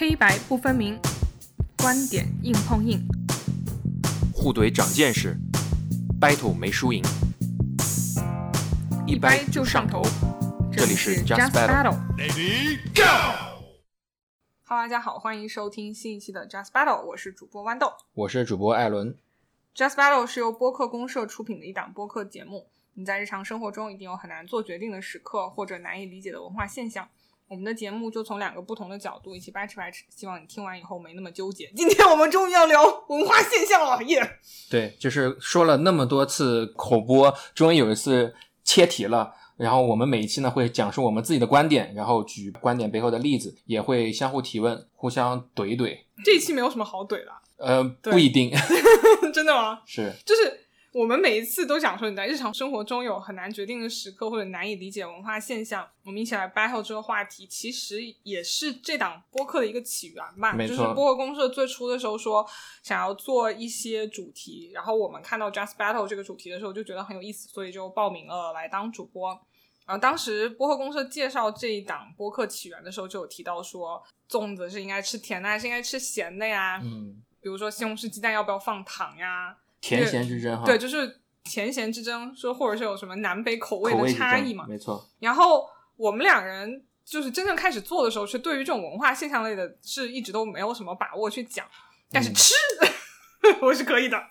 黑白不分明，观点硬碰硬，互怼长见识，battle 没输赢，一掰就上头。这里是 Just Battle。Lady Go！Hello，大家好，欢迎收听新一期的 Just Battle，我是主播豌豆。我是主播艾伦。Just Battle 是由播客公社出品的一档播客节目。你在日常生活中一定有很难做决定的时刻，或者难以理解的文化现象。我们的节目就从两个不同的角度一起掰扯掰扯，希望你听完以后没那么纠结。今天我们终于要聊文化现象了，耶、对，就是说了那么多次口播，终于有一次切题了。然后我们每一期呢会讲述我们自己的观点，然后举观点背后的例子，也会相互提问，互相怼一怼。这一期没有什么好怼的，呃，不一定 真的吗？是就是我们每一次都讲说你在日常生活中有很难决定的时刻或者难以理解文化现象，我们一起来 battle 这个话题，其实也是这档播客的一个起源吧。就是播客公社最初的时候说想要做一些主题，然后我们看到 Just Battle 这个主题的时候就觉得很有意思，所以就报名了来当主播。然后当时播客公社介绍这一档播客起源的时候，就有提到说，粽子是应该吃甜的还是应该吃咸的呀？嗯，比如说西红柿鸡蛋要不要放糖呀？甜咸之争哈。对，就是甜咸之争，说或者是有什么南北口味的差异嘛。没错。然后我们两人就是真正开始做的时候，是对于这种文化现象类的，是一直都没有什么把握去讲，但是嗯吃、我是可以的，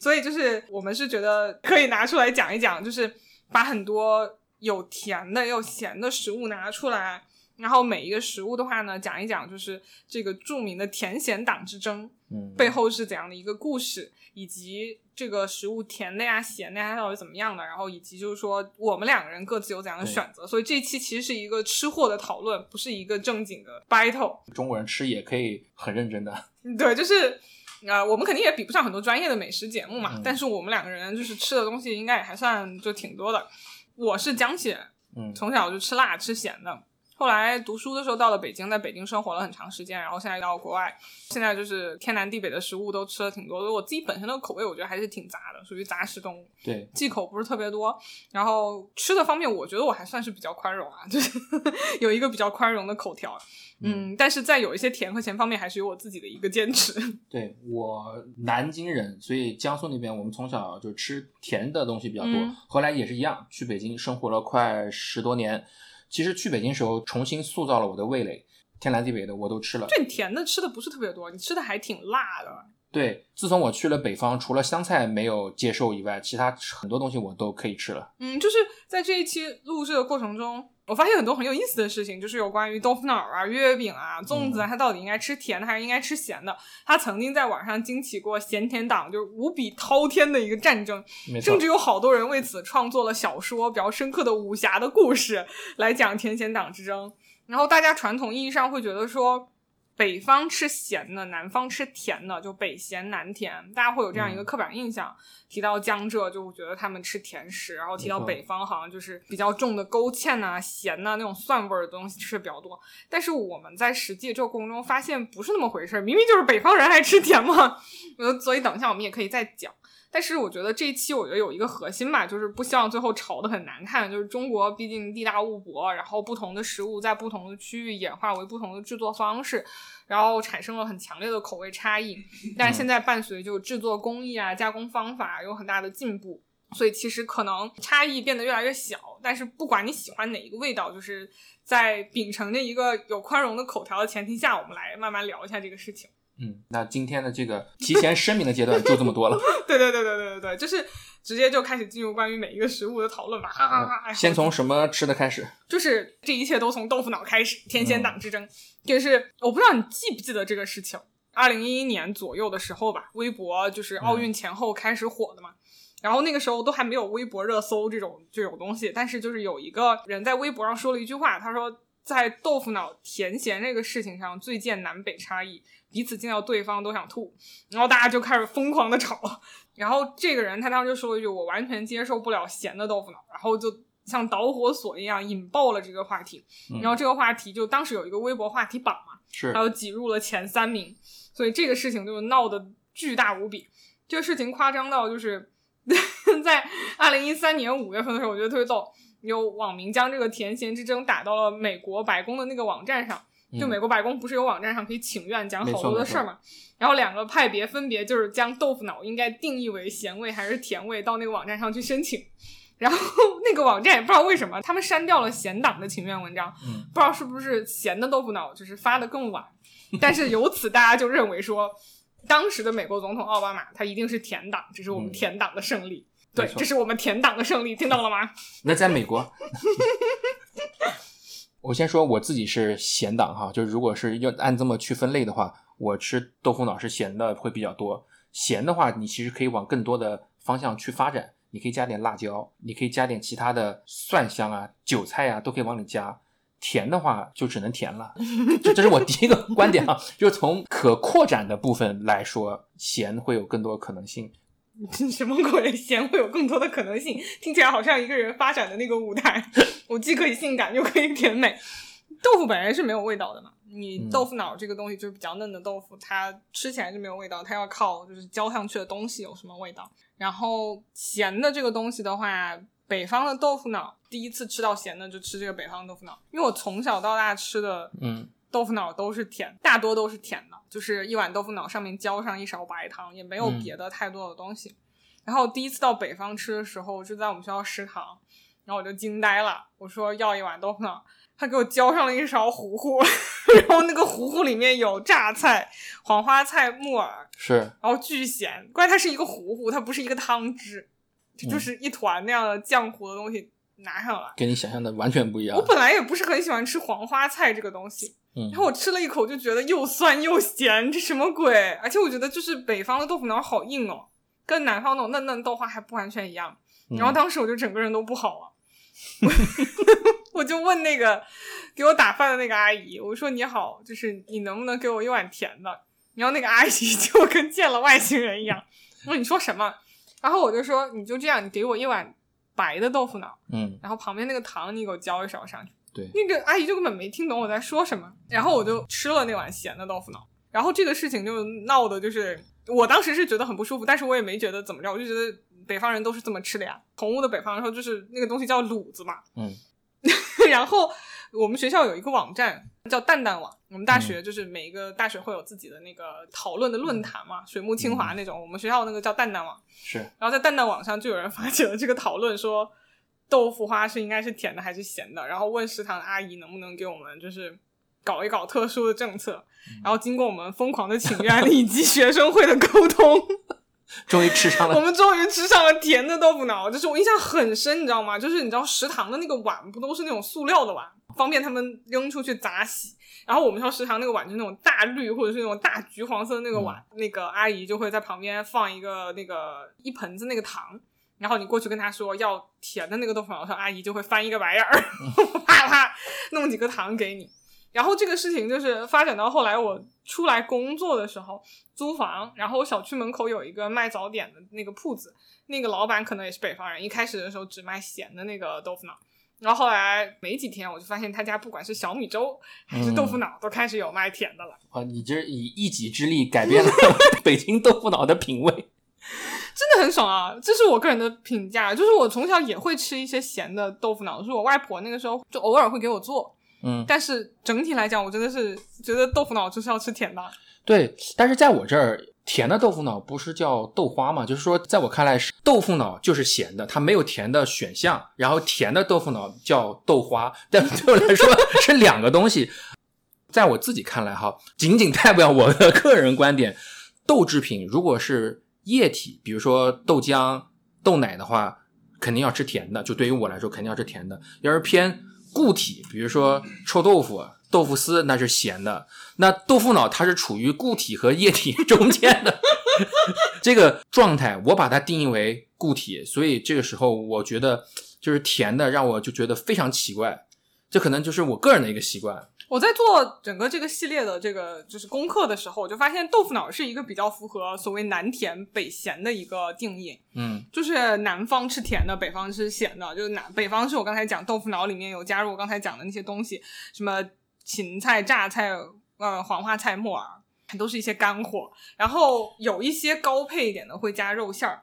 所以就是我们是觉得可以拿出来讲一讲，就是把很多有甜的也有咸的食物拿出来。然后每一个食物的话呢，讲一讲就是这个著名的甜咸党之争，嗯，背后是怎样的一个故事，以及这个食物甜的呀、咸的呀到底怎么样的，然后以及就是说我们两个人各自有怎样的选择。所以这一期其实是一个吃货的讨论，不是一个正经的 battle。中国人吃也可以很认真的。对，就是呃，我们肯定也比不上很多专业的美食节目嘛，嗯但是我们两个人就是吃的东西应该也还算就挺多的。我是江西人，嗯，从小就吃辣吃咸的。后来读书的时候到了北京，在北京生活了很长时间，然后现在到国外，现在就是天南地北的食物都吃了挺多的。我自己本身的口味，我觉得还是挺杂的，属于杂食动物，对，忌口不是特别多。然后吃的方面，我觉得我还算是比较宽容啊，就是 有一个比较宽容的口条。嗯，但是在有一些甜和咸方面，还是有我自己的一个坚持。对我南京人，所以江苏那边我们从小就吃甜的东西比较多。嗯后来也是一样，去北京生活了快十多年。其实去北京时候重新塑造了我的味蕾，天南地北的我都吃了。就你甜的吃的不是特别多，你吃的还挺辣的。对，自从我去了北方，除了香菜没有接受以外，其他很多东西我都可以吃了。嗯，就是在这一期录制的过程中，我发现很多很有意思的事情，就是有关于豆腐脑啊、月饼啊、粽子啊，它到底应该吃甜的还是应该吃咸的？它曾经在网上惊起过咸甜党就是无比滔天的一个战争，甚至，有好多人为此创作了小说，比较深刻的武侠的故事来讲甜咸党之争。然后大家传统意义上会觉得说，北方吃咸的，南方吃甜的，就北咸南甜，大家会有这样一个嗯刻板印象。提到江浙，就觉得他们吃甜食，然后提到北方，好像就是比较重的勾芡呐、咸呐、那种蒜味儿的东西吃的比较多。但是我们在实际这个过程中发现不是那么回事儿，明明就是北方人爱吃甜嘛。呃，所以等一下我们也可以再讲。但是我觉得这一期我觉得有一个核心吧，就是不希望最后炒得很难看。就是中国毕竟地大物博，然后不同的食物在不同的区域演化为不同的制作方式，然后产生了很强烈的口味差异。但是现在伴随就制作工艺啊、加工方法有很大的进步，所以其实可能差异变得越来越小。但是不管你喜欢哪一个味道，就是在秉承着一个有宽容的口条的前提下，我们来慢慢聊一下这个事情。嗯，那今天的这个提前声明的阶段就这么多了。对对对对对对对，就是直接就开始进入关于每一个食物的讨论吧。先从什么吃的开始？就是这一切都从豆腐脑开始，天仙嗯党之争。就是我不知道你记不记得这个事情，二零一一年左右的时候吧，微博就是奥运前后开始火的嘛。然后那个时候都还没有微博热搜这种这种东西，但是就是有一个人在微博上说了一句话，他说在豆腐脑甜咸这个事情上最见南北差异，彼此见到对方都想吐，然后大家就开始疯狂的吵。然后这个人他当时就说了一句：“我完全接受不了咸的豆腐脑。”然后就像导火索一样引爆了这个话题。嗯然后这个话题就当时有一个微博话题榜嘛，是还有挤入了前三名，所以这个事情就闹得巨大无比。这个事情夸张到就是 在二零一三年五月份的时候，我觉得特别逗，有网民将这个甜咸之争打到了美国白宫的那个网站上，嗯就美国白宫不是有网站上可以请愿讲好多的事儿嘛？然后两个派别分别就是将豆腐脑应该定义为咸味还是甜味，到那个网站上去申请。然后 那个网站也不知道为什么，他们删掉了咸党的请愿文章，嗯不知道是不是咸的豆腐脑就是发的更晚，但是由此大家就认为说，当时的美国总统奥巴马他一定是甜党，这是我们嗯甜党的胜利。对这是我们甜党的胜利，听到了吗？那在美国，我先说我自己是咸党哈，就是如果是要按这么去分类的话，我吃豆腐脑是咸的会比较多。咸的话，你其实可以往更多的方向去发展，你可以加点辣椒，你可以加点其他的蒜香啊、韭菜啊，都可以往里加。甜的话就只能甜了，这这是我第一个观点啊，就是从可扩展的部分来说，咸会有更多可能性。什么鬼？咸会有更多的可能性，听起来好像一个人发展的那个舞台，我既可以性感又可以甜美。豆腐本来是没有味道的嘛，你嗯豆腐脑这个东西就是比较嫩的豆腐，它吃起来是没有味道，它要靠就是浇上去的东西有什么味道。然后咸的这个东西的话，北方的豆腐脑第一次吃到咸的就吃这个北方豆腐脑，因为我从小到大吃的嗯豆腐脑都是甜，大多都是甜的，就是一碗豆腐脑上面浇上一勺白糖，也没有嗯别的太多的东西。然后第一次到北方吃的时候，就在我们学校食堂，然后我就惊呆了，我说要一碗豆腐脑，他给我浇上了一勺糊糊，然后那个糊糊里面有榨菜、黄花菜、木耳，是然后巨咸，关键它是一个糊糊，它不是一个汤汁，这就嗯是一团那样的浆糊的东西拿上来。跟你想象的完全不一样我。本来也不是很喜欢吃黄花菜这个东西，嗯然后我吃了一口就觉得又酸又咸，这什么鬼？而且我觉得就是北方的豆腐脑好硬哦，跟南方那种嫩嫩豆花还不完全一样。嗯然后当时我就整个人都不好了，我就问那个给我打饭的那个阿姨，我说你好，就是你能不能给我一碗甜的？然后那个阿姨 就跟见了外星人一样，我说你说什么？然后我就说你就这样，你给我一碗白的豆腐脑。嗯然后旁边那个糖你给我浇一勺上去。对。那个阿姨就根本没听懂我在说什么，然后我就吃了那碗咸的豆腐脑，然后这个事情就闹的就是，我当时是觉得很不舒服，但是我也没觉得怎么着，我就觉得北方人都是这么吃的呀。同屋的北方人说，就是那个东西叫卤子嘛，嗯。然后我们学校有一个网站叫蛋蛋网，我们大嗯。学就是每一个大学会有自己的那个讨论的论坛嘛，水木清华那种，我们学校那个叫蛋蛋网。是。然后在蛋蛋网上就有人发起了这个讨论，说豆腐花是应该是甜的还是咸的，然后问食堂的阿姨能不能给我们就是搞一搞特殊的政策。然后经过我们疯狂的请愿以及学生会的沟通，终于吃上了。我们终于吃上了甜的豆腐脑。就是我印象很深，你知道吗？就是你知道食堂的那个碗不都是那种塑料的碗，方便他们扔出去砸洗。然后我们学校食堂那个碗就是那种大绿或者是那种大橘黄色的那个碗，那个阿姨就会在旁边放一个那个一盆子那个糖，然后你过去跟他说要甜的那个豆腐脑的时候，阿姨就会翻一个白眼儿，啪啪弄几个糖给你。然后这个事情就是发展到后来我出来工作的时候，租房，然后我小区门口有一个卖早点的那个铺子，那个老板可能也是北方人，一开始的时候只卖咸的那个豆腐脑，然后后来没几天我就发现他家不管是小米粥还是豆腐脑，都开始有卖甜的了。啊，你这以一己之力改变了 北京豆腐脑的品味。真的很爽啊！这是我个人的评价，就是我从小也会吃一些咸的豆腐脑，就是我外婆那个时候就偶尔会给我做，嗯，但是整体来讲，我真的是觉得豆腐脑就是要吃甜的。对，但是在我这儿，甜的豆腐脑不是叫豆花吗？就是说，在我看来，是豆腐脑就是咸的，它没有甜的选项。然后甜的豆腐脑叫豆花，但对我来说是两个东西。在我自己看来，哈，仅仅代表我的个人观点。豆制品如果是液体，比如说豆浆、豆奶的话，肯定要吃甜的。就对于我来说，肯定要吃甜的。要是偏固体，比如说臭豆腐、豆腐丝，那是咸的。那豆腐脑它是处于固体和液体 中间的 这个状态，我把它定义为固体，所以这个时候我觉得就是甜的，让我就觉得非常奇怪。这可能就是我个人的一个习惯。我在做整个这个系列的这个就是功课的时候，我就发现豆腐脑是一个比较符合所谓南甜北咸的一个定义，嗯就是南方吃甜的，北方吃咸的。就是南北方是我刚才讲豆腐脑里面有加入我刚才讲的那些东西，什么芹菜、榨菜、呃黄花菜、木耳，都是一些干货。然后有一些高配一点的会加肉馅儿。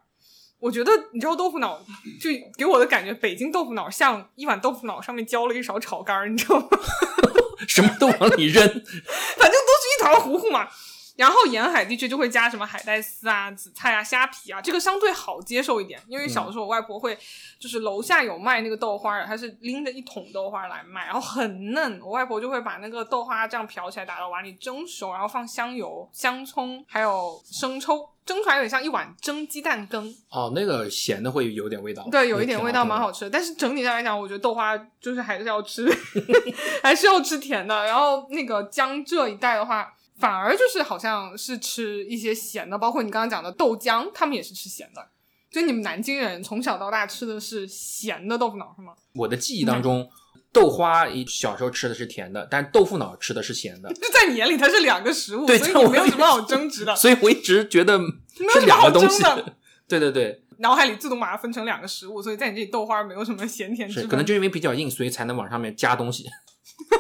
我觉得你知道豆腐脑就给我的感觉，北京豆腐脑像一碗豆腐脑上面浇了一勺炒肝儿，你知道吗？什么都往里扔。反正都是一团糊糊嘛。然后沿海地区就会加什么海带丝啊、紫菜啊、虾皮啊，这个相对好接受一点，因为小的时候我外婆会，就是楼下有卖那个豆花儿，她是拎着一桶豆花来卖，然后很嫩，我外婆就会把那个豆花这样漂起来打到碗里蒸熟，然后放香油、香葱还有生抽，蒸出来有点像一碗蒸鸡蛋羹，哦，那个咸的会有点味道，对，有一点味道，蛮好吃。吃的。但是整体上来讲，我觉得豆花就是还是要吃，还是要吃甜的。然后那个江浙一带的话，反而就是好像是吃一些咸的，包括你刚刚讲的豆浆，他们也是吃咸的。就你们南京人从小到大吃的是咸的豆腐脑是吗？我的记忆当中，豆花一小时候吃的是甜的，但豆腐脑吃的是咸的，就在你眼里，它是两个食物，对所以我没有什么好争执的，所以我一直觉得 是两个东西。对对对，脑海里自动把它分成两个食物，所以在你这里豆花没有什么咸甜之分。可能就因为比较硬，所以才能往上面加东西。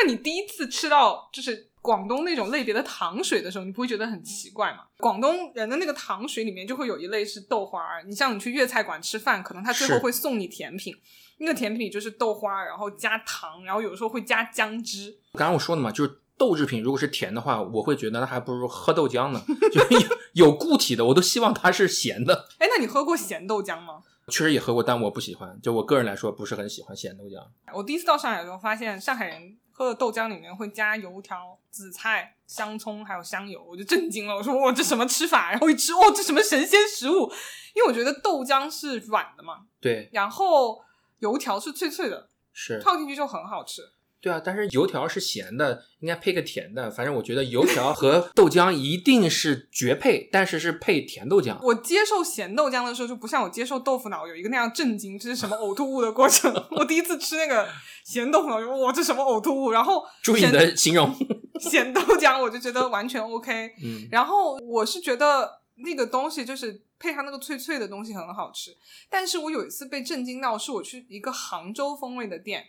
哎，那你第一次吃到就是广东那种类别的糖水的时候，你不会觉得很奇怪吗？广东人的那个糖水里面就会有一类是豆花儿，你像你去粤菜馆吃饭，可能他最后会送你甜品，那个甜品里就是豆花，然后加糖，然后有时候会加姜汁。刚刚我说的嘛，就是豆制品如果是甜的话，我会觉得那还不如喝豆浆呢。就是有有固体的，我都希望它是咸的。哎，那你喝过咸豆浆吗？确实也喝过，但我不喜欢。就我个人来说，不是很喜欢咸豆浆。我第一次到上海的时候，发现上海人喝的豆浆里面会加油条、紫菜、香葱还有香油，我就震惊了。我说哇，这什么吃法？然后一吃，哇，这什么神仙食物？因为我觉得豆浆是软的嘛，对，然后油条是脆脆的，是，泡进去就很好吃。对啊。但是油条是咸的，应该配个甜的。反正我觉得油条和豆浆一定是绝配，但是是配甜豆浆。我接受咸豆浆的时候，就不像我接受豆腐脑有一个那样震惊，这是什么呕吐物的过程。我第一次吃那个咸豆腐脑，就哇，这什么呕吐物？然后注意你的形容。咸豆浆，我就觉得完全 OK。嗯，然后我是觉得那个东西就是配上那个脆脆的东西很好吃，但是我有一次被震惊到，是我去一个杭州风味的店，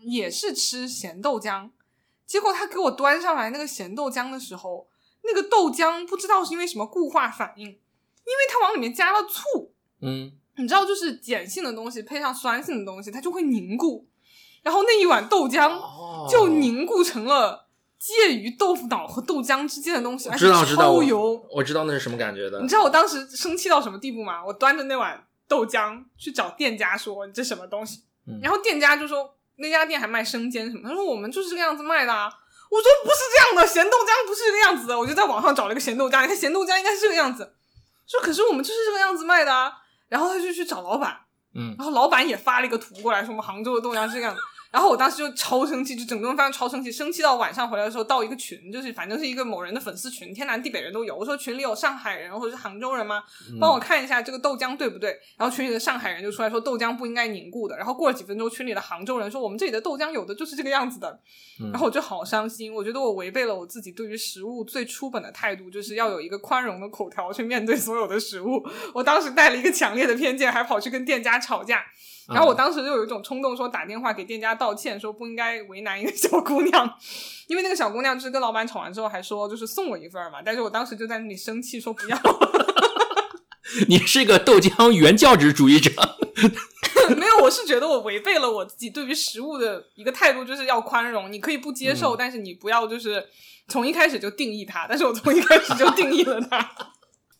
也是吃咸豆浆，结果他给我端上来那个咸豆浆的时候，那个豆浆不知道是因为什么固化反应，因为它往里面加了醋，嗯，你知道，就是碱性的东西配上酸性的东西，它就会凝固，然后那一碗豆浆哦就凝固成了介于豆腐脑和豆浆之间的东西，而且知道知道，超油。我知道那是什么感觉的你。知道我当时生气到什么地步吗？我端着那碗豆浆去找店家说这什么东西，嗯然后店家就说那家店还卖生煎什么，他说我们就是这个样子卖的啊。我说不是这样的，咸豆浆不是这个样子的。我就在网上找了一个咸豆浆，你看咸豆浆应该是这个样子。说可是我们就是这个样子卖的啊。然后他就去找老板，嗯，然后老板也发了一个图过来，说我们杭州的豆浆是这个样子。然后我当时就超生气，就整顿饭超生气，生气到晚上回来的时候到一个群，就是反正是一个某人的粉丝群，天南地北人都有。我说群里有上海人或者是杭州人吗？嗯帮我看一下这个豆浆对不对？然后群里的上海人就出来说豆浆不应该凝固的。然后过了几分钟，群里的杭州人说我们这里的豆浆有的就是这个样子的。嗯然后我就好伤心，我觉得我违背了我自己对于食物最初本的态度，就是要有一个宽容的口条去面对所有的食物。我当时带了一个强烈的偏见，还跑去跟店家吵架。然后我当时就有一种冲动，说打电话给店家道歉，说不应该为难一个小姑娘，因为那个小姑娘就是跟老板吵完之后还说就是送我一份儿嘛，但是我当时就在那里生气说不要，你是个豆浆原教旨主义者。没有，我是觉得我违背了我自己对于食物的一个态度，就是要宽容，你可以不接受，但是你不要就是从一开始就定义它，但是我从一开始就定义了它。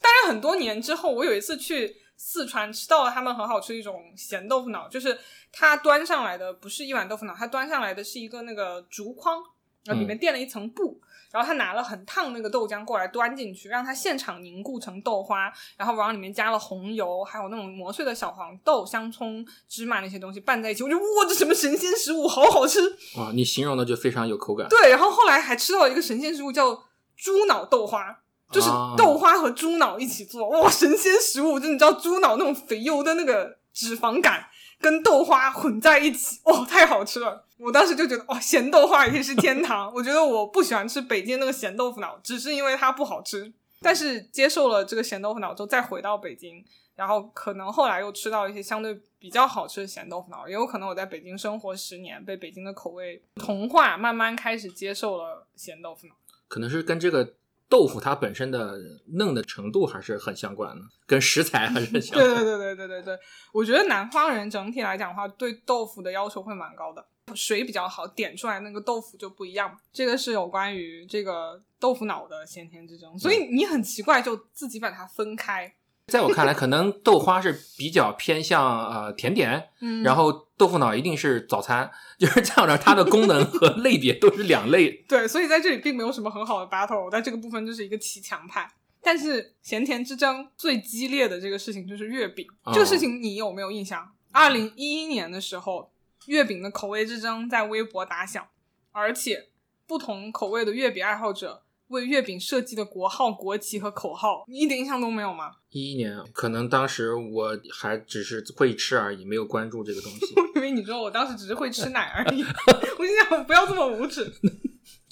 当然，很多年之后，我有一次去四川吃到了他们很好吃的一种咸豆腐脑，就是它端上来的不是一碗豆腐脑，它端上来的是一个那个竹筐，然后里面垫了一层布，然后他拿了很烫那个豆浆过来端进去，让它现场凝固成豆花，然后往里面加了红油，还有那种磨碎的小黄豆、香葱、芝麻那些东西拌在一起，我觉得哇，这什么神仙食物，好好吃！哇，你形容的就非常有口感。对，然后后来还吃到一个神仙食物叫猪脑豆花。就是啊豆花和猪脑一起做，哇，神仙食物！就你知道猪脑那种肥油的那个脂肪感，跟豆花混在一起，哇，太好吃了！我当时就觉得，哇，咸豆花也是天堂。我觉得我不喜欢吃北京那个咸豆腐脑，只是因为它不好吃。但是接受了这个咸豆腐脑之后，再回到北京，然后可能后来又吃到一些相对比较好吃的咸豆腐脑，也有可能我在北京生活十年，被北京的口味同化，慢慢开始接受了咸豆腐脑。可能是跟这个豆腐它本身的嫩的程度还是很相关的，跟食材还是很相关。对对对对对对对，我觉得南方人整体来讲的话，对豆腐的要求会蛮高的。水比较好，点出来那个豆腐就不一样。这个是有关于这个豆腐脑的先天之争，所以你很奇怪，就自己把它分开。在我看来，可能豆花是比较偏向呃甜点，嗯，然后豆腐脑一定是早餐，就是这样的，它的功能和类别都是两类。对，所以在这里并没有什么很好的 battle，在这个部分就是一个骑墙派。但是咸甜之争最激烈的这个事情就是月饼，哦这个事情你有没有印象？二零一一年的时候，月饼的口味之争在微博打响，而且不同口味的月饼爱好者为月饼设计的国号、国旗和口号，你一点印象都没有吗？一一年，可能当时我还只是会吃而已，没有关注这个东西。因为你知道我当时只是会吃奶而已，我就想不要这么无耻，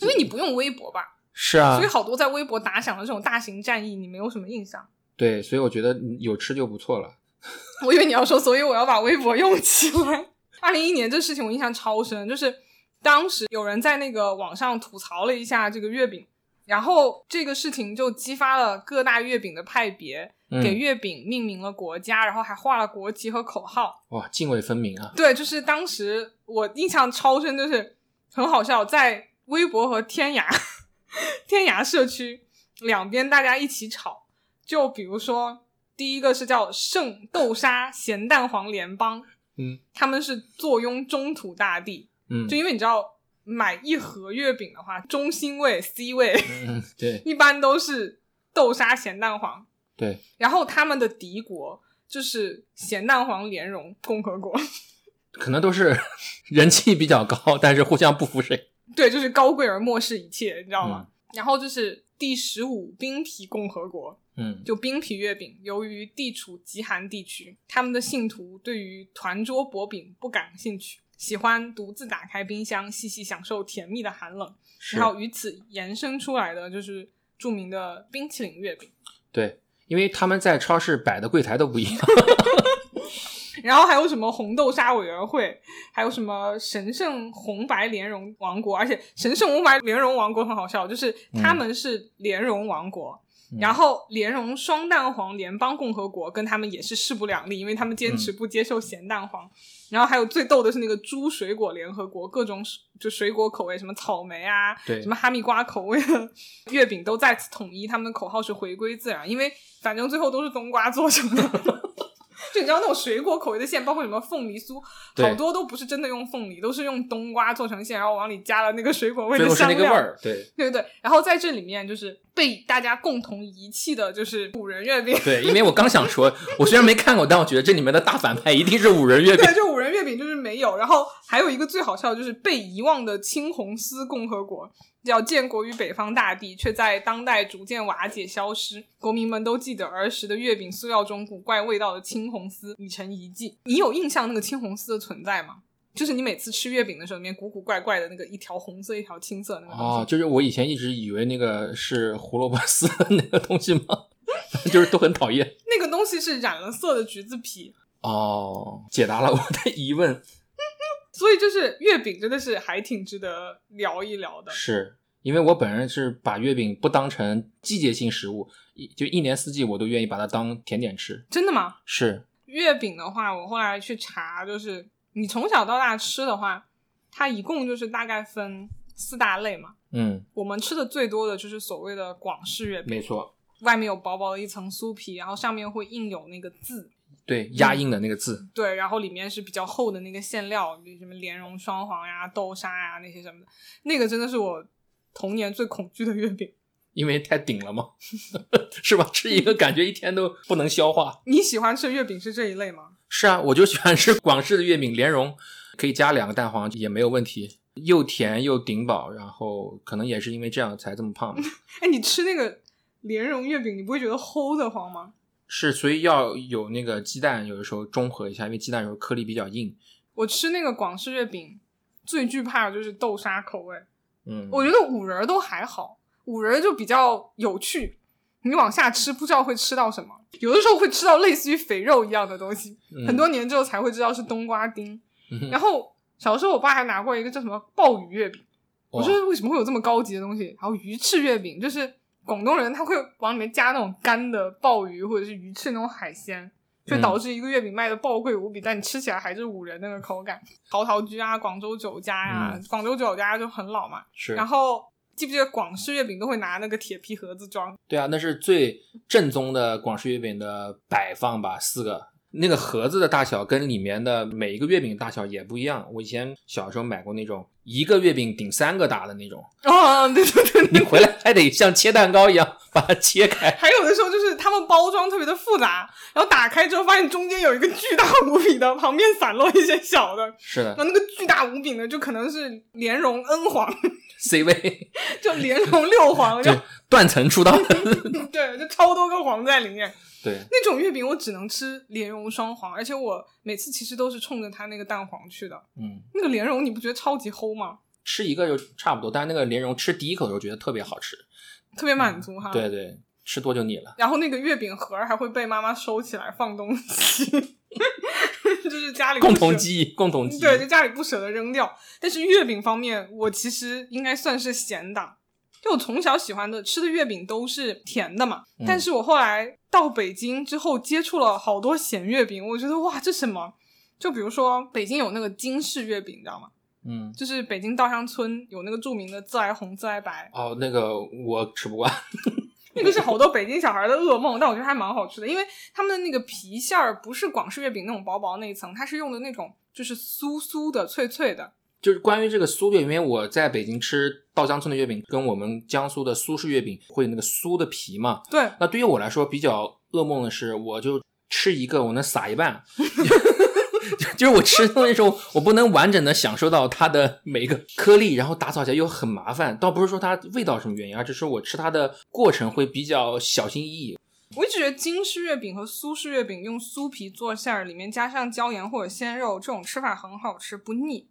因为你不用微博吧，是啊所以，好多在微博打响的这种大型战役，你没有什么印象。对，所以我觉得有吃就不错了。我以为你要说，所以我要把微博用起来。二零一一年这事情我印象超深，就是当时有人在那个网上吐槽了一下这个月饼，然后这个事情就激发了各大月饼的派别，嗯给月饼命名了国家，然后还画了国旗和口号。哇，泾渭分明啊！对，就是当时我印象超深，就是很好笑，在微博和天涯 天涯社区两边大家一起吵，就比如说第一个是叫圣豆沙咸蛋黄联邦，嗯他们是坐拥中土大地，嗯就因为你知道买一盒月饼的话，中心位 C 位嗯，对 一般都是豆沙咸蛋黄，对，然后他们的敌国就是咸蛋黄莲蓉共和国。可能都是 人气比较高，但是互相不服谁。对，就是高贵而漠视一切，你知道嗯吗？然后就是第十五冰皮共和国，嗯就冰皮月饼，由于地处极寒地区，他们的信徒对于团桌薄饼不感兴趣，喜欢独自打开冰箱，细细享受甜蜜的寒冷。然后与此延伸出来的就是著名的冰淇淋月饼。对，因为他们在超市摆的柜台都不一样。然后还有什么红豆沙委员会，还有什么神圣红白莲蓉王国，而且神圣红白莲蓉王国很好笑，就是他们是莲蓉王国，嗯然后莲蓉双蛋黄联邦共和国跟他们也是势不两立，因为他们坚持不接受咸蛋黄。然后还有最逗的是那个猪水果联合国，各种水就水果口味，什么草莓啊，对什么哈密瓜口味的月饼都再次统一，他们的口号是回归自然，因为反正最后都是冬瓜做成的。就你知道那种水果口味的馅，包括什么凤梨酥，好多都不是真的用凤梨，都是用冬瓜做成馅，然后往里加了那个水果味的香料。对对对，然后在这里面就是被大家共同遗弃的，就是五仁月饼。对，因为我刚想说，我虽然没看过，但我觉得这里面的大反派一定是五仁月饼对，。就五仁月饼就是没有。然后还有一个最好笑的就是被遗忘的青红丝共和国，叫建国于北方大地，却在当代逐渐瓦解消失。国民们都记得儿时的月饼塑料中古怪味道的青红丝已成遗迹。你有印象那个青红丝的存在吗？就是你每次吃月饼的时候，里面古古怪怪的那个一条红色一条青色那个。哦，就是我以前一直以为那个是胡萝卜丝的那个东西吗？就是都很讨厌。那个东西是染了色的橘子皮，哦，解答了我的疑问。所以就是月饼真的是还挺值得聊一聊的。是因为我本人是把月饼不当成季节性食物，一就一年四季我都愿意把它当甜点吃。真的吗？是，月饼的话，我后来去查，就是你从小到大吃的话，它一共就是大概分四大类嘛。嗯，我们吃的最多的就是所谓的广式月饼，没错，外面有薄薄的一层酥皮，然后上面会印有那个字，对，压印的那个字，对，然后里面是比较厚的那个馅料，比如什么莲蓉双黄呀、豆沙呀那些什么的，那个真的是我童年最恐惧的月饼。因为太顶了嘛，是吧？吃一个感觉一天都不能消化。你喜欢吃月饼是这一类吗？是啊，我就喜欢吃广式的月饼，莲蓉可以加两个蛋黄也没有问题，又甜又顶饱，然后可能也是因为这样才这么胖的。哎，你吃那个莲蓉月饼，你不会觉得齁得慌吗？是，所以要有那个鸡蛋，有的时候中和一下，因为鸡蛋有时候颗粒比较硬。我吃那个广式月饼，最惧怕的就是豆沙口味。嗯，我觉得五仁儿都还好，五仁儿就比较有趣。你往下吃，不知道会吃到什么，有的时候会吃到类似于肥肉一样的东西，嗯很多年之后才会知道是冬瓜丁。嗯然后小时候我爸还拿过一个叫什么鲍鱼月饼，我说为什么会有这么高级的东西？还有鱼翅月饼，就是广东人他会往里面加那种干的鲍鱼或者是鱼翅那种海鲜，就导致一个月饼卖的爆贵无比，但你吃起来还是五仁那个口感。陶陶居啊，广州酒家呀、嗯广州酒家就很老嘛。是然后记不记得广式月饼都会拿那个铁皮盒子装？对啊，那是最正宗的广式月饼的摆放吧，四个。那个盒子的大小跟里面的每一个月饼大小也不一样。我以前小时候买过那种一个月饼顶三个大的那种，啊，对对对你回来还得像切蛋糕一样 把它切开。还有的时候就是他们包装特别的复杂，然后打开之后发现中间有一个巨大无比的，旁边散落一些小的，是的然后那个巨大无比的就可能是莲蓉 N 黄，，C 位就莲蓉六黄，就断层出道的，对，就超多个黄在里面。对，那种月饼我只能吃莲蓉双黄，而且我每次其实都是冲着它那个蛋黄去的。嗯，那个莲蓉你不觉得超级齁吗？吃一个就差不多，但是那个莲蓉吃第一口就觉得特别好吃，特别满足哈。。对对，吃多就腻了。然后那个月饼盒儿还会被妈妈收起来放东西，就是家里共同记忆，共同记忆。对，就家里不舍得扔掉。但是月饼方面，我其实应该算是咸党。就我从小喜欢的吃的月饼都是甜的嘛，嗯但是我后来到北京之后接触了好多咸月饼，我觉得哇，这什么？就比如说北京有那个京式月饼，你知道吗？嗯，就是北京稻香村有那个著名的自来红、自来白，哦，那个我吃不惯。那个是好多北京小孩的噩梦，但我觉得还蛮好吃的，因为他们的那个皮馅儿不是广式月饼那种薄薄那一层，它是用的那种就是酥酥的、脆脆的。就是关于这个酥月，因为我在北京吃稻香村的月饼，跟我们江苏的苏式月饼会有那个酥的皮嘛。对，那对于我来说比较噩梦的是，我就吃一个，我能撒一半，就是我吃的时候，我不能完整的享受到它的每一个颗粒，然后打扫起来又很麻烦。倒不是说它味道什么原因，而只是我吃它的过程会比较小心翼翼。我一直觉得京式月饼和苏式月饼用酥皮做馅儿，里面加上椒盐或者鲜肉，这种吃法很好吃，不腻。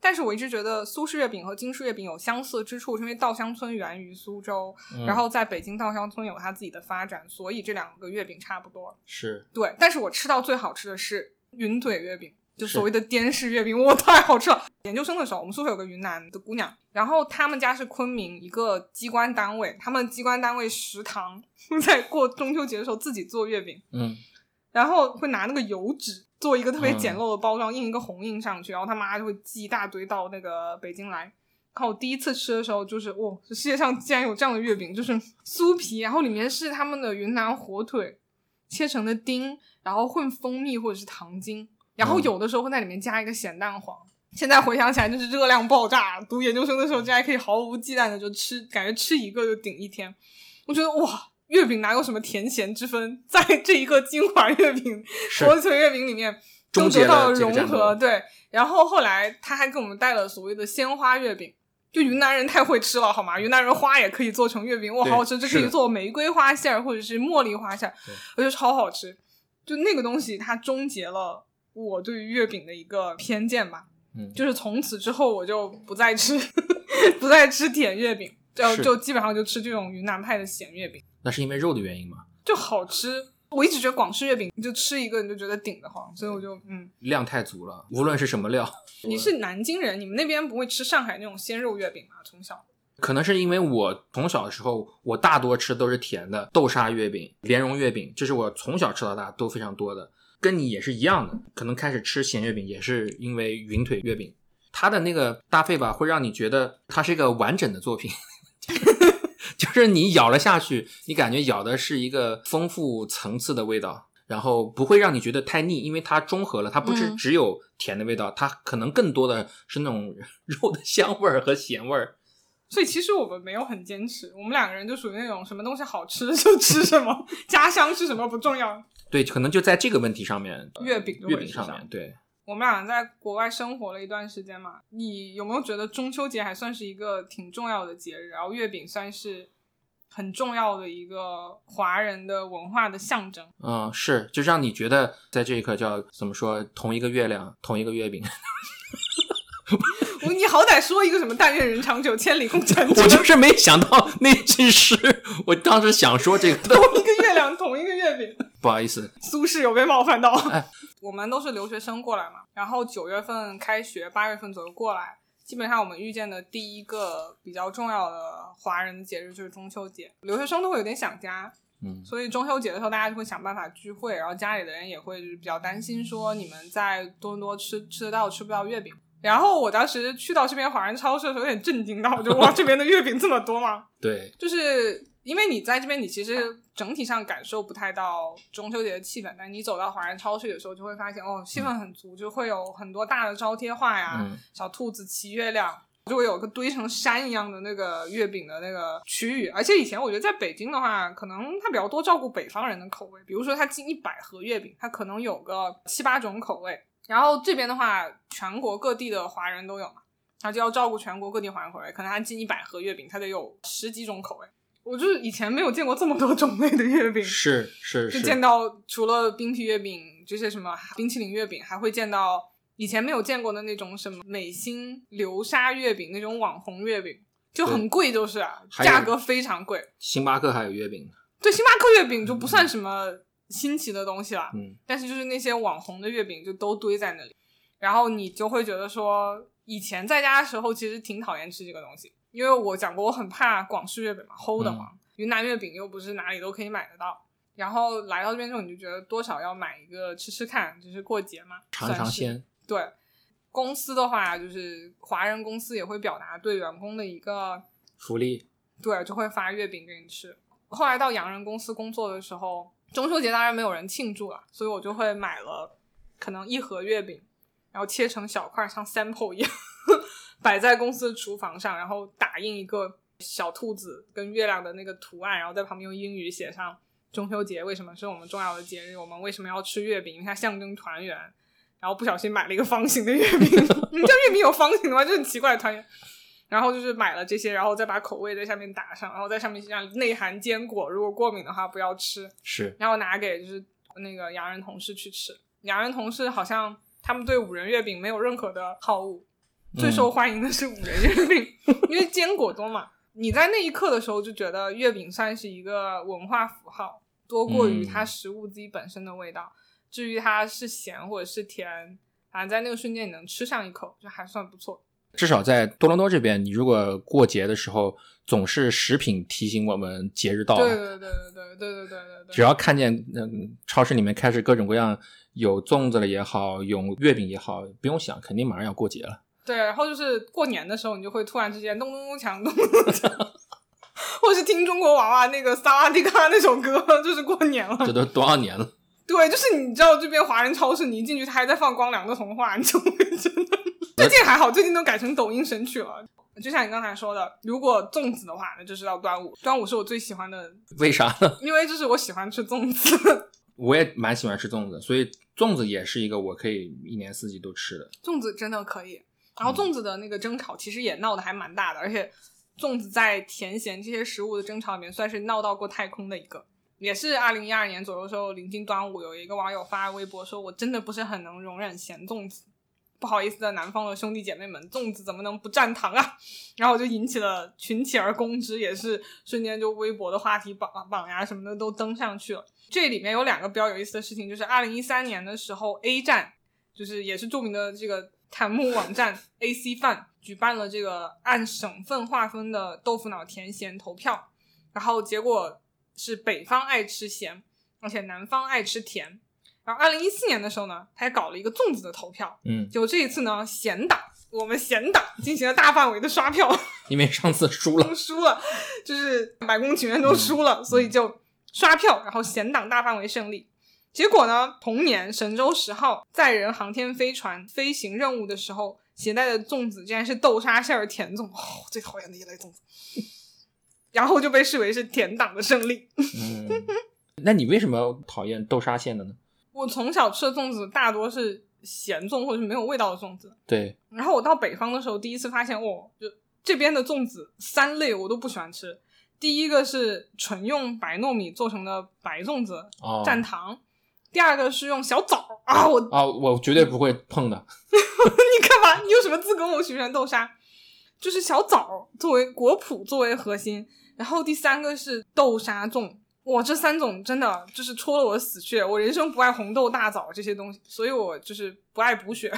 但是我一直觉得苏式月饼和京式月饼有相似之处，是因为稻香村源于苏州，嗯然后在北京稻香村有它自己的发展，所以这两个月饼差不多。是对，但是我吃到最好吃的是云腿月饼，就所谓的滇式月饼，哇，太好吃了！研究生的时候，我们宿舍有个云南的姑娘，然后他们家是昆明一个机关单位，他们机关单位食堂 在过中秋节的时候自己做月饼，嗯，然后会拿那个油纸做一个特别嗯简陋的包装，印一个红印上去，然后他妈就会寄一大堆到那个北京来。看我第一次吃的时候，就是哇，这世界上竟然有这样的月饼，就是酥皮，然后里面是他们的云南火腿切成的丁，然后混蜂蜜或者是糖精，然后嗯有的时候会在里面加一个咸蛋黄。现在回想起来，就是热量爆炸。读研究生的时候，竟然可以毫无忌惮的就吃，感觉吃一个就顶一天。我觉得哇，月饼哪有什么甜咸之分，在这一个金华月饼、是火腿月饼里面都得到了融合。对，然后后来他还给我们带了所谓的鲜花月饼。就云南人太会吃了，好吗？云南人花也可以做成月饼，哇，好好吃！这可以做玫瑰花馅儿或者是茉莉花馅儿，我觉得超好吃。就那个东西，它终结了我对于月饼的一个偏见吧。嗯，就是从此之后，我就不再吃 不再吃甜月饼，就就基本上就吃这种云南派的咸月饼，那是因为肉的原因吗？就好吃。我一直觉得广式月饼，你就吃一个你就觉得顶得慌，所以我就嗯。量太足了，无论是什么料。你是南京人，你们那边不会吃上海那种鲜肉月饼吗？从小可能是因为我从小的时候，我大多吃都是甜的，豆沙月饼、莲蓉月饼，这是我从小吃到大都非常多的，跟你也是一样的。可能开始吃咸月饼也是因为云腿月饼，它的那个搭配吧，会让你觉得它是一个完整的作品，就是你咬了下去，你感觉咬的是一个丰富层次的味道。然后不会让你觉得太腻，因为它中和了，它不是嗯只有甜的味道，它可能更多的是那种 肉的香味儿和咸味儿。所以其实我们没有很坚持，我们两个人就属于那种什么东西好吃就吃什么，家乡是什么不重要，对，可能就在这个问题上面，呃月饼就月饼上面，对，我们俩在国外生活了一段时间嘛，你有没有觉得中秋节还算是一个挺重要的节日？然后月饼算是很重要的一个华人的文化的象征。嗯，是，就让你觉得在这一刻叫怎么说，同一个月亮，同一个月饼，我你好歹说一个什么“但愿人长久，千里共 婵娟”，我就是没想到那句诗，我当时想说这个的，同一个月亮，同一个月饼。不好意思，苏轼有被冒犯到。哎我们都是留学生过来嘛，然后九月份开学，八月份左右过来，基本上我们遇见的第一个比较重要的华人的节日就是中秋节。留学生都会有点想家，嗯所以中秋节的时候，大家就会想办法聚会，然后家里的人也会就是比较担心，说你们在多伦多吃吃得到吃不到月饼。然后我当时去到这边华人超市的时候，有点震惊到，我就哇，这边的月饼这么多吗？对，就是因为你在这边，你其实整体上感受不太到中秋节的气氛，但你走到华人超市的时候，就会发现哦，气氛很足，就会有很多大的招贴画呀，嗯小兔子骑月亮，就会有个堆成山一样的那个月饼的那个区域。而且以前我觉得在北京的话，可能它比较多照顾北方人的口味，比如说它进一百盒月饼，它可能有个七八种口味。然后这边的话，全国各地的华人都有嘛，他就要照顾全国各地华人口味，可能他进一百盒月饼，它得有十几种口味。我就是以前没有见过这么多种类的月饼，是是，就是见到除了冰皮月饼，这些什么冰淇淋月饼，还会见到以前没有见过的那种什么美心流沙月饼那种网红月饼，就很贵，就是啊，价格非常贵。星巴克还有月饼，对，星巴克月饼就不算什么新奇的东西了，嗯。但是就是那些网红的月饼就都堆在那里，然后你就会觉得说，以前在家的时候其实挺讨厌吃这个东西，因为我讲过我很怕广式月饼嘛，齁的慌。云南月饼又不是哪里都可以买得到，然后来到这边之后，你就觉得多少要买一个吃吃看，就是过节嘛，尝尝鲜，对，公司的话就是华人公司也会表达对员工的一个福利，对，就会发月饼给你吃。后来到洋人公司工作的时候，中秋节当然没有人庆祝了，所以我就会买了可能一盒月饼，然后切成小块，像 sample 一样摆在公司的厨房上，然后打印一个小兔子跟月亮的那个图案，然后在旁边用英语写上中秋节为什么是我们重要的节日，我们为什么要吃月饼，因为它象征团圆。然后不小心买了一个方形的月饼，你知道月饼有方形的吗？就很奇怪的团圆。然后就是买了这些，然后再把口味在下面打上，然后在上面写上内含坚果，如果过敏的话不要吃。是然后拿给就是那个洋人同事去吃。洋人同事好像他们对五仁月饼没有任何的好恶，最受欢迎的是五仁月饼，因为坚果多嘛。你在那一刻的时候就觉得月饼算是一个文化符号，多过于它食物自己本身的味道。至于它是咸或者是甜，反正在那个瞬间你能吃上一口，就还算不错。至少在多伦多这边，你如果过节的时候，总是食品提醒我们节日到了。对对对对对对对对对对。只要看见嗯，超市里面开始各种各样有粽子了也好，有月饼也好，不用想，肯定马上要过节了。对，然后就是过年的时候，你就会突然之间咚咚咚锵，咚咚咚锵，或者是听中国娃娃那个萨瓦迪卡那首歌，就是过年了。这都多少年了？对，就是你知道这边华人超市，你一进去，他还在放光良的童话，你就会 真的。最近还好，最近都改成抖音神曲了。就像你刚才说的，如果粽子的话，那就是到端午。端午是我最喜欢的，为啥呢？因为就是我喜欢吃粽子。我也蛮喜欢吃粽子，所以粽子也是一个我可以一年四季都吃的。粽子真的可以。然后粽子的那个争吵其实也闹得还蛮大的，而且粽子在甜咸这些食物的争吵里面算是闹到过太空的一个。也是二零一二年左右的时候，临近端午，有一个网友发微博说：“我真的不是很能容忍咸粽子，不好意思的南方的兄弟姐妹们，粽子怎么能不蘸糖啊？” 然后就引起了群起而攻之，也是瞬间就微博的话题榜榜呀什么的都登上去了。这里面有两个比较有意思的事情，就是二零一三年的时候，A 站就是也是著名的这个弹幕网站 AC Fun 举办了这个按省份划分的豆腐脑甜咸投票，然后结果是北方爱吃咸，而且南方爱吃甜。然后二零一四年的时候呢，他还搞了一个粽子的投票，嗯，就这一次呢，咸党我们咸党进行了大范围的刷票，因为上次输了，输了，就是百宫情愿都输了，所以就刷票，然后咸党大范围胜利。结果呢，同年神舟十号载人航天飞船飞行任务的时候，携带的粽子竟然是豆沙馅儿甜粽，哦，最讨厌的一类粽子，然后就被视为是甜党的胜利。嗯，那你为什么讨厌豆沙馅的呢？我从小吃的粽子大多是咸粽或者是没有味道的粽子，对，然后我到北方的时候，第一次发现，哦，就这边的粽子三类我都不喜欢吃。第一个是纯用白糯米做成的白粽子，哦，蘸糖；第二个是用小枣啊，我啊，我绝对不会碰的。你干嘛？你有什么资格问我喜不喜欢豆沙？就是小枣作为果脯作为核心，然后第三个是豆沙粽。哇，这三种真的就是戳了我的死穴。我人生不爱红豆、大枣这些东西，所以我就是不爱补血。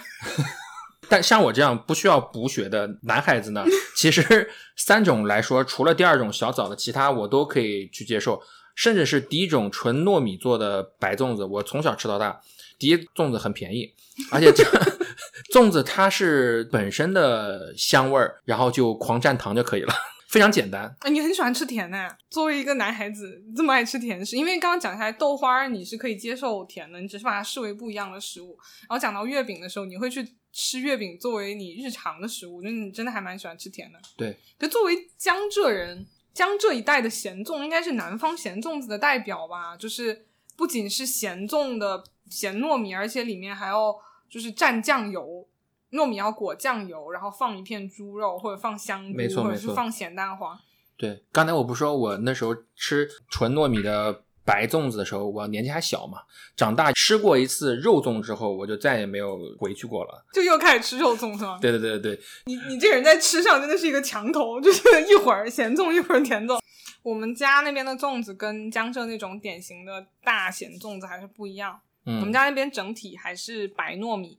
但像我这样不需要补血的男孩子呢，其实三种来说，除了第二种小枣的，其他我都可以去接受。甚至是第一种纯糯米做的白粽子，我从小吃到大。第一，粽子很便宜，而且这 粽子它是本身的香味儿，然后就狂蘸糖就可以了，非常简单。哎，你很喜欢吃甜呢？作为一个男孩子，这么爱吃甜食，因为刚刚讲下来，豆花儿你是可以接受甜的，你只是把它视为不一样的食物。然后讲到月饼的时候，你会去吃月饼作为你日常的食物，就你真的还蛮喜欢吃甜的。对，就作为江浙人，江浙一带的咸粽应该是南方咸粽子的代表吧？就是不仅是咸粽的咸糯米，而且里面还要就是蘸酱油。糯米要裹酱油，然后放一片猪肉，或者放香菇，没错或者是放咸蛋黄。对，刚才我不说我那时候吃纯糯米的白粽子的时候，我年纪还小嘛，长大吃过一次肉粽之后，我就再也没有回去过了。就又开始吃肉粽是吗？对对对对对，你你这个人在吃上真的是一个墙头，就是一会儿咸粽一会儿甜粽。我们家那边的粽子跟江浙那种典型的大咸粽子还是不一样。我们嗯家那边整体还是白糯米，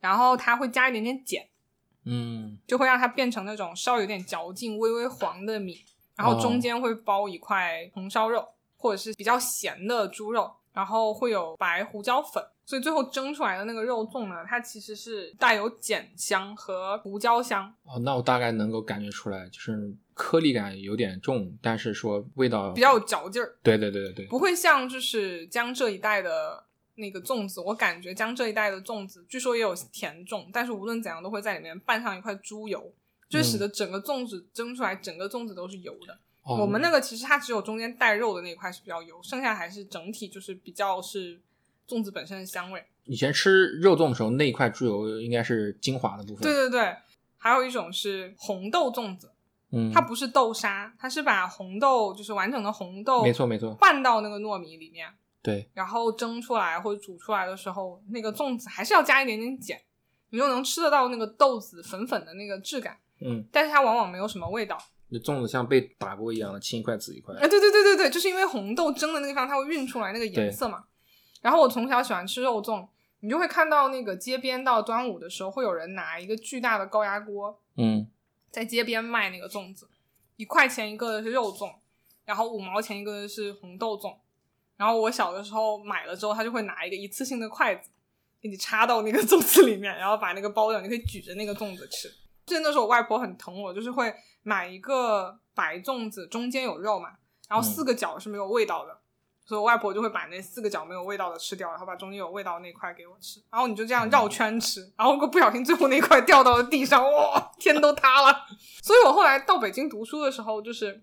然后它会加一点点碱，嗯就会让它变成那种稍有点嚼劲、微微黄的米，然后中间会包一块红烧肉，或者是比较咸的猪肉，然后会有白胡椒粉，所以最后蒸出来的那个肉粽呢，它其实是带有碱香和胡椒香。哦，那我大概能够感觉出来，就是颗粒感有点重，但是说味道比较有嚼劲儿，对对对对对，不会像就是江浙一带的那个粽子，我感觉江浙一带的粽子据说也有甜粽，但是无论怎样都会在里面拌上一块猪油，就使得整个粽子蒸出来，整个粽子都是油的。哦我们那个其实它只有中间带肉的那一块是比较油，剩下还是整体就是比较是粽子本身的香味。以前吃肉粽的时候，那一块猪油应该是精华的部分。对对对，还有一种是红豆粽子，嗯，它不是豆沙，它是把红豆就是完整的红豆没错没错，拌到那个糯米里面，对，然后蒸出来或者煮出来的时候，那个粽子还是要加一点点碱，你就能吃得到那个豆子粉粉的那个质感，嗯，但是它往往没有什么味道。那粽子像被打过一样的青一块紫一块。哎，对对对对对，就是因为红豆蒸的那个地方，它会晕出来那个颜色嘛。然后我从小喜欢吃肉粽，你就会看到那个街边到端午的时候，会有人拿一个巨大的高压锅嗯，在街边卖那个粽子，一块钱一个的是肉粽，然后五毛钱一个的是红豆粽。然后我小的时候买了之后，他就会拿一个一次性的筷子给你插到那个粽子里面，然后把那个包掉，你可以举着那个粽子吃。记得那时候我外婆很疼我，就是会买一个白粽子，中间有肉嘛，然后四个角是没有味道的，所以我外婆就会把那四个角没有味道的吃掉，然后把中间有味道的那块给我吃，然后你就这样绕圈吃，然后如果不小心最后那块掉到了地上，哇，天都塌了。所以我后来到北京读书的时候，就是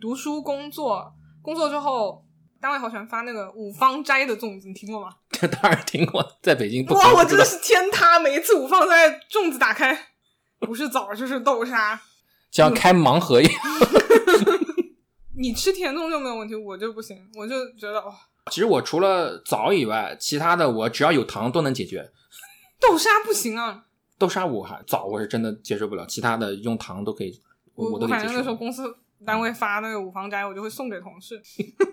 读书工作，工作之后。单位好喜欢发那个五芳斋的粽子，你听过吗？这 当然听过，在北京不哇，我真的是天塌！每一次五芳斋粽子打开，不是枣就是豆沙。像开盲盒一样。你吃甜粽就没有问题，我就不行，我就觉得哦，其实我除了枣以外，其他的我只要有糖都能解决。豆沙不行啊。豆沙我还枣我是真的接受不了，其他的用糖都可以，我都可以接反正那时候。公司单位发那个五芳斋，我就会送给同事。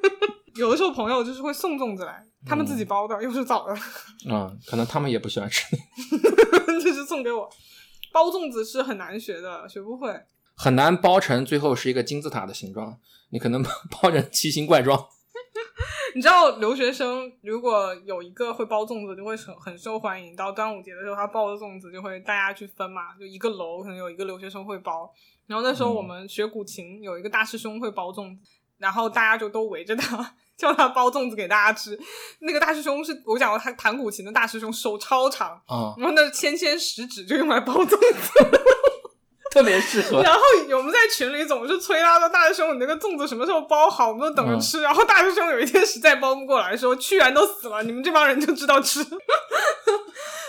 有的时候朋友就是会送粽子来，他们自己包的，又是枣的，嗯，可能他们也不喜欢吃，就是送给我。包粽子是很难学的，学不会。很难包成最后是一个金字塔的形状，你可能 包成奇形怪状。你知道留学生如果有一个会包粽子，就会很很受欢迎。到端午节的时候，他包的粽子就会大家去分嘛，就一个楼可能有一个留学生会包。然后那时候我们学古琴，有一个大师兄会包粽子，然后大家就都围着他，叫他包粽子给大家吃。那个大师兄是我讲过，他弹古琴的大师兄，手超长，啊、然后那纤纤十指就用来包粽子。特别适合。然后我们在群里总是催他说：“大师兄，你那个粽子什么时候包好？我们都等着吃。然后大师兄有一天实在包不过来，说：“屈原都死了，你们这帮人就知道吃。”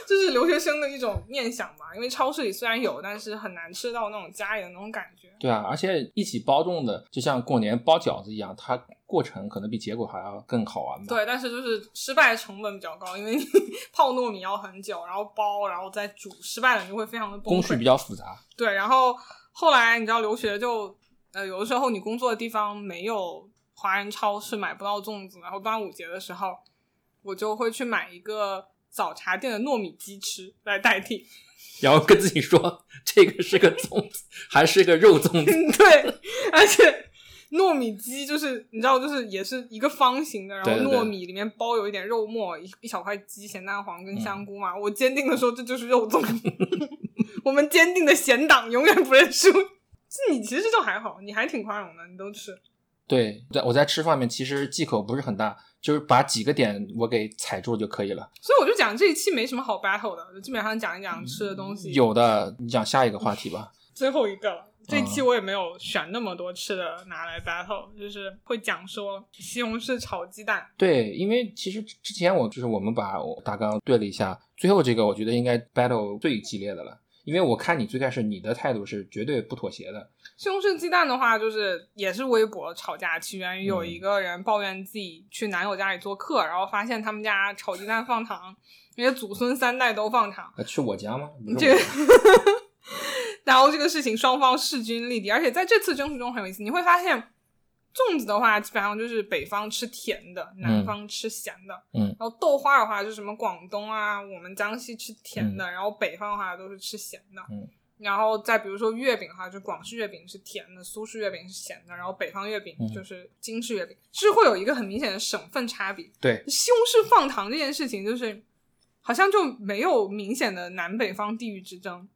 这是留学生的一种念想吧，因为超市里虽然有，但是很难吃到那种家里的那种感觉。对啊，而且一起包粽子，就像过年包饺子一样，它过程可能比结果还要更好玩吧。对，但是就是失败成本比较高，因为你 泡糯米要很久，然后包，然后再煮，失败了你就会非常的崩溃工序比。较复杂。对，然后后来你知道留学就呃有的时候你工作的地方没有华人超市买不到粽子，然后端午节的时候我就会去买一个早茶店的糯米鸡吃来代替。然后跟自己说，这个是个粽子，还是个肉粽子。对，而且糯米鸡就是你知道，就是也是一个方形的，然后糯米里面包有一点肉末，一一小块鸡、咸蛋黄嗯跟香菇嘛。我坚定的说，这就是肉粽。我们坚定的咸党永远不认输。这你其实就还好，你还挺宽容的，你都吃。对，在我在吃方面其实忌口不是很大，就是把几个点我给踩住就可以了。所以我就讲这一期没什么好 battle 的，就基本上讲一讲吃的东西。有的，你讲下一个话题吧。最后一个了。这嗯期我也没有选那么多吃的拿来 battle，就是会讲说西红柿炒鸡蛋。对，因为其实之前我就是我们把我大纲对了一下，最后这个我觉得应该 battle 最激烈的了，因为我看你最开始你的态度是绝对不妥协的。西红柿鸡蛋的话，就是也是微博吵架，起源于有嗯一个人抱怨自己去男友家里做客，然后发现他们家炒鸡蛋放糖，因为祖孙三代都放糖。呃，去我家吗？这 然后这个事情双方势均力敌，而且在这次争执中很有意思，你会发现粽子的话基本上就是北方吃甜的，南方吃咸的，嗯。然后豆花的话就是什么广东啊，我们江西吃甜的，然后北方的话都是吃咸的，嗯。然后再比如说月饼的话，就广式月饼是甜的，苏式月饼是咸的，然后北方月饼嗯。就是京式月饼，是会有一个很明显的省份差别。对，西红柿放糖这件事情，就是好像就没有明显的南北方地域之争，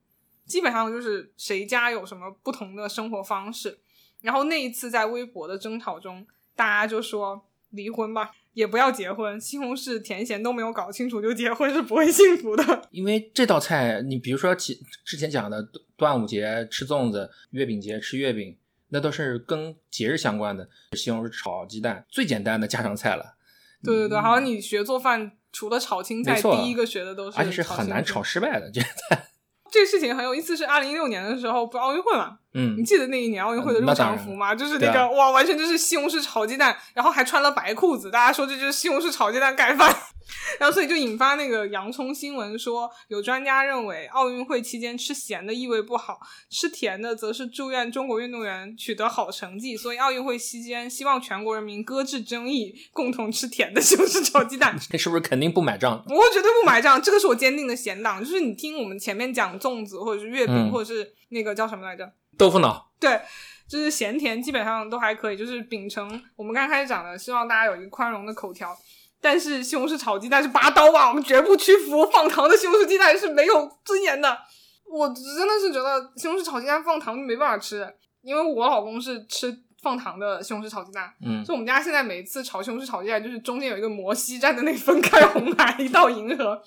基本上就是谁家有什么不同的生活方式。然后那一次在微博的争吵中，大家就说离婚吧，也不要结婚，西红柿甜咸都没有搞清楚就结婚是不会幸福的。因为这道菜，你比如说其之前讲的端午节吃粽子，月饼节吃月饼，那都是跟节日相关的。西红柿炒鸡蛋最简单的家常菜了，对对对，好像你学做饭，除了炒青菜，第一个学的都是，而且是很难炒。失败的这个菜。这个事情很有意思，是二零一六年的时候，不奥运会嘛？你嗯，记得那一年奥运会的入场服吗？就是那个、啊哇，完全就是西红柿炒鸡蛋，然后还穿了白裤子，大家说这就是西红柿炒鸡蛋盖饭，然后所以就引发那个洋葱新闻说，有专家认为奥运会期间吃咸的意味不好，吃甜的则是祝愿中国运动员取得好成绩，所以奥运会期间希望全国人民搁置争议，共同吃甜的西红柿炒鸡蛋。这是不是肯定不买账？我绝对不买账，这个是我坚定的咸党。就是你听我们前面讲粽子，或者是月饼，嗯或者是那个叫什么来着？豆腐脑，对，就是咸甜基本上都还可以，就是秉承我们刚开始讲的，希望大家有一个宽容的口条。但是西红柿炒鸡蛋是拔刀吧，我们绝不屈服。放糖的西红柿鸡蛋是没有尊严的。我真的是觉得西红柿炒鸡蛋放糖就没办法吃，因为我老公是吃放糖的西红柿炒鸡蛋，嗯，所以我们家现在每次炒西红柿炒鸡蛋，就是中间有一个摩西站在那里分开红海一道银河，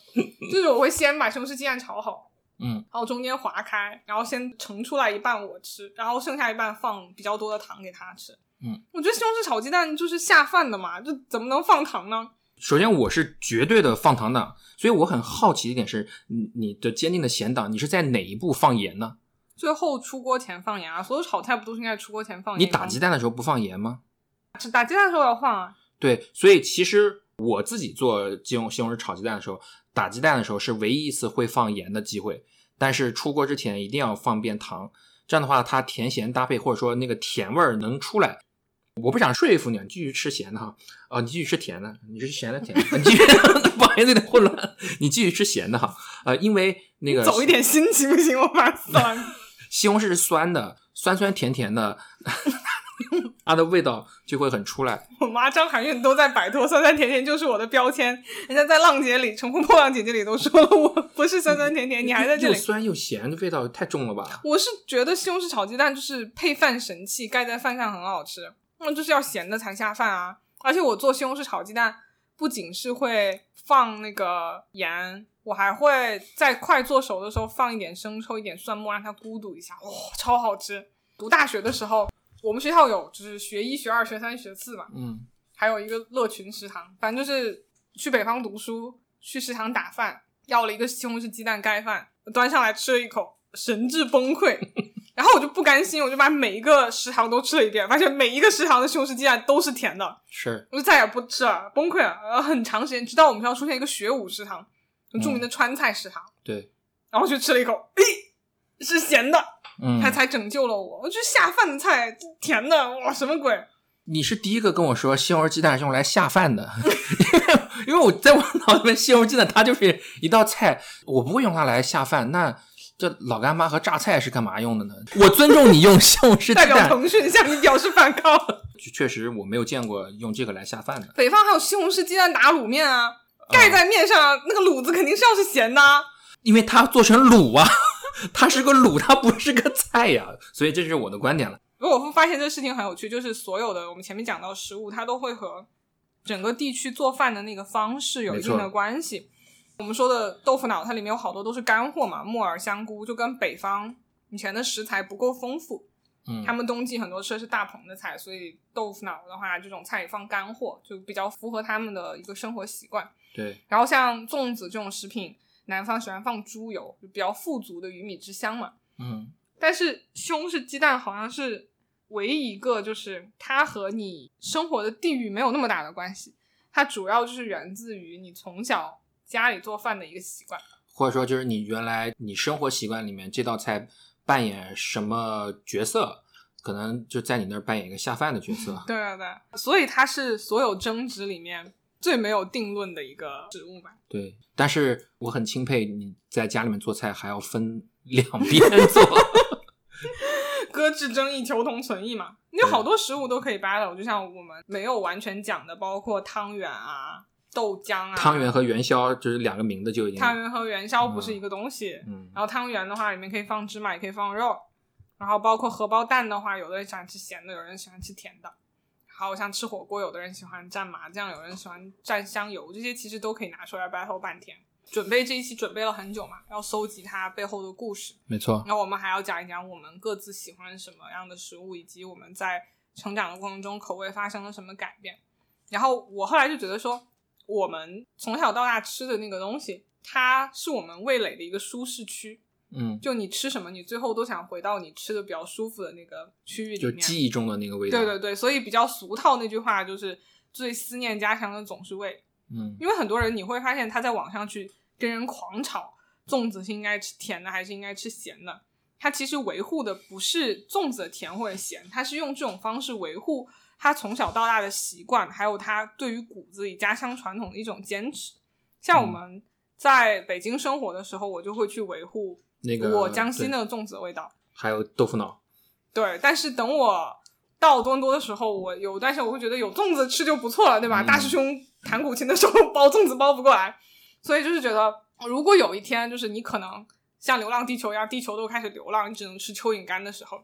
就是我会先把西红柿鸡蛋炒好，嗯，然后中间划开，然后先盛出来一半我吃，然后剩下一半放比较多的糖给他吃。嗯，我觉得西红柿炒鸡蛋就是下饭的嘛，就怎么能放糖呢？首先我是绝对的放糖党，所以我很好奇的一点是，你你的坚定的咸党，你是在哪一步放盐呢？最后出锅前放盐啊，所有炒菜不都是应该出锅前放盐？你打鸡蛋的时候不放盐吗？打鸡蛋的时候要放啊。对，所以其实我自己做西红西红柿炒鸡蛋的时候，打鸡蛋的时候是唯一一次会放盐的机会，但是出锅之前一定要放遍糖，这样的话它甜咸搭配或者说那个甜味儿能出来。我不想说服你，你继续吃咸的哈，哦，你继续吃甜的，你是咸的甜的，你继续，不好意思有点混乱，你继续吃咸的哈，呃，因为那个走一点心行不行？我怕酸。西红柿是酸的，酸酸甜甜的，它的味道就会很出来。我妈张含韵都在摆脱酸酸甜甜就是我的标签，人家在浪姐里《乘风破浪姐姐》里都说了我不是酸酸甜甜，你还在这里。又酸又咸，的味道太重了吧？我是觉得西红柿炒鸡蛋就是配饭神器，盖在饭上很好吃，那就是要咸的才下饭啊！而且我做西红柿炒鸡蛋不仅是会放那个盐，我还会在快做熟的时候放一点生抽、一点蒜末，让它咕嘟一下，哇、超好吃！读大学的时候，我们学校有就是学一、学二、学三、学四嘛，嗯，还有一个乐群食堂，反正就是去北方读书，去食堂打饭，要了一个西红柿鸡蛋盖饭，端上来吃了一口，神志崩溃。然后我就不甘心，我就把每一个食堂都吃了一遍，发现每一个食堂的西红柿鸡蛋都是甜的，是我就再也不吃了，崩溃了。然后很长时间，直到我们学校出现一个学武食堂，很著名的川菜食堂，对，然后去吃了一口，诶，是咸的，嗯它，才拯救了我。我觉得下饭的菜甜的，哇，什么鬼？你是第一个跟我说西红柿鸡蛋是用来下饭的，因 为因为我在我脑子里面西红柿鸡蛋它就是一道菜，我不会用它来下饭。那这老干妈和榨菜是干嘛用的呢？我尊重你用西红柿鸡代表，腾讯向你表示反抗。确实我没有见过用这个来下饭的。北方还有西红柿鸡蛋打卤面啊，盖在面上，那个卤子肯定是要是咸的啊。因为它做成卤啊，它是个卤，它不是个菜呀，所以这是我的观点了。不过我会发现这个事情很有趣，就是所有的我们前面讲到食物，它都会和整个地区做饭的那个方式有一定的关系。我们说的豆腐脑，它里面有好多都是干货嘛，木耳、香菇，就跟北方以前的食材不够丰富。嗯他们冬季很多吃的是大棚的菜，所以豆腐脑的话，这种菜里放干货，就比较符合他们的一个生活习惯。对，然后像粽子这种食品，南方喜欢放猪油，就比较富足的鱼米之乡嘛。嗯但是西是鸡蛋好像是唯一一个，就是它和你生活的地域没有那么大的关系，它主要就是源自于你从小家里做饭的一个习惯。或者说就是你原来你生活习惯里面这道菜扮演什么角色，可能就在你那儿扮演一个下饭的角色。对对对，所以它是所有争执里面最没有定论的一个食物吧。对，但是我很钦佩你在家里面做菜还要分两边做。搁置争议，求同存异嘛。你有好多食物都可以 battle，就像我们没有完全讲的，包括汤圆啊、豆浆啊。汤圆和元宵就是两个名字就已经。汤圆和元宵不是一个东西。嗯然后汤圆的话，里面可以放芝麻，也可以放肉。然后包括荷包蛋的话，有的人喜欢吃咸的，有人喜欢吃甜的。还有像吃火锅，有的人喜欢蘸麻酱，有人喜欢蘸香油，这些其实都可以拿出来 battle 半天。准备这一期准备了很久嘛，要搜集它背后的故事。没错。然后我们还要讲一讲我们各自喜欢什么样的食物，以及我们在成长的过程中口味发生了什么改变。然后我后来就觉得说，我们从小到大吃的那个东西，它是我们味蕾的一个舒适区。嗯，就你吃什么，你最后都想回到你吃的比较舒服的那个区域就里面。记忆中的那个味道。对对对，所以比较俗套那句话就是“最思念家乡的总是味”。嗯因为很多人你会发现他在网上去跟人狂吵粽子是应该吃甜的还是应该吃咸的，他其实维护的不是粽子的甜或者咸，他是用这种方式维护他从小到大的习惯，还有他对于骨子里家乡传统的一种坚持。像我们在北京生活的时候，我就会去维护那个我江西对那个粽子的味道。还有豆腐脑。对，但是等我到多伦多的时候，我有段时间我会觉得有粽子吃就不错了，对吧？嗯大师兄弹古琴的时候包粽子包不过来，所以就是觉得，如果有一天就是你可能像《流浪地球》一样，地球都开始流浪，你只能吃蚯蚓干的时候，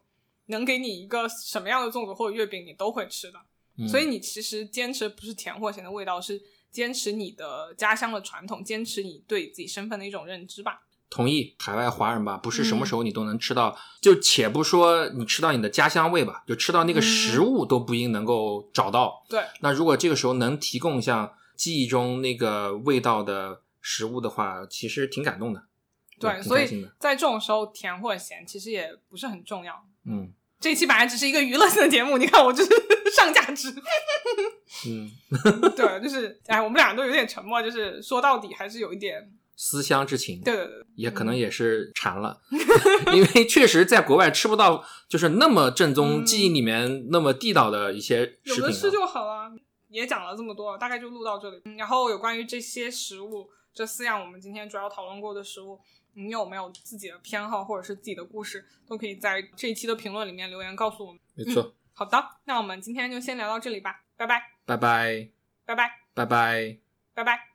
能给你一个什么样的粽子或者月饼，你都会吃的。嗯所以你其实坚持不是甜或咸的味道，是坚持你的家乡的传统，坚持你对自己身份的一种认知吧。同意，海外华人吧，不是什嗯么时候你都能吃到。就且不说你吃到你的家乡味吧，就吃到那个嗯食物都不一定能够找到。对，那如果这个时候能提供像记忆中那个味道的食物的话，其实挺感动的。对，所以在这种时候，甜或者咸其实也不是很重要。嗯这一期本来只是一个娱乐性的节目，你看我就是上价值。嗯，对，就是哎，我们俩都有点沉默，就是说到底还是有一点，思乡之情。对对对，也可能也是馋了，因为确实在国外吃不到就是那么正宗、嗯记忆里面那么地道的一些有食品、啊。的吃就好了。也讲了这么多，大概就录到这里。嗯然后有关于这些食物，这四样我们今天主要讨论过的食物，你有没有自己的偏好或者是自己的故事，都可以在这一期的评论里面留言告诉我们。没错，好的，那我们今天就先聊到这里吧，拜拜，拜拜，拜拜，拜拜。拜拜。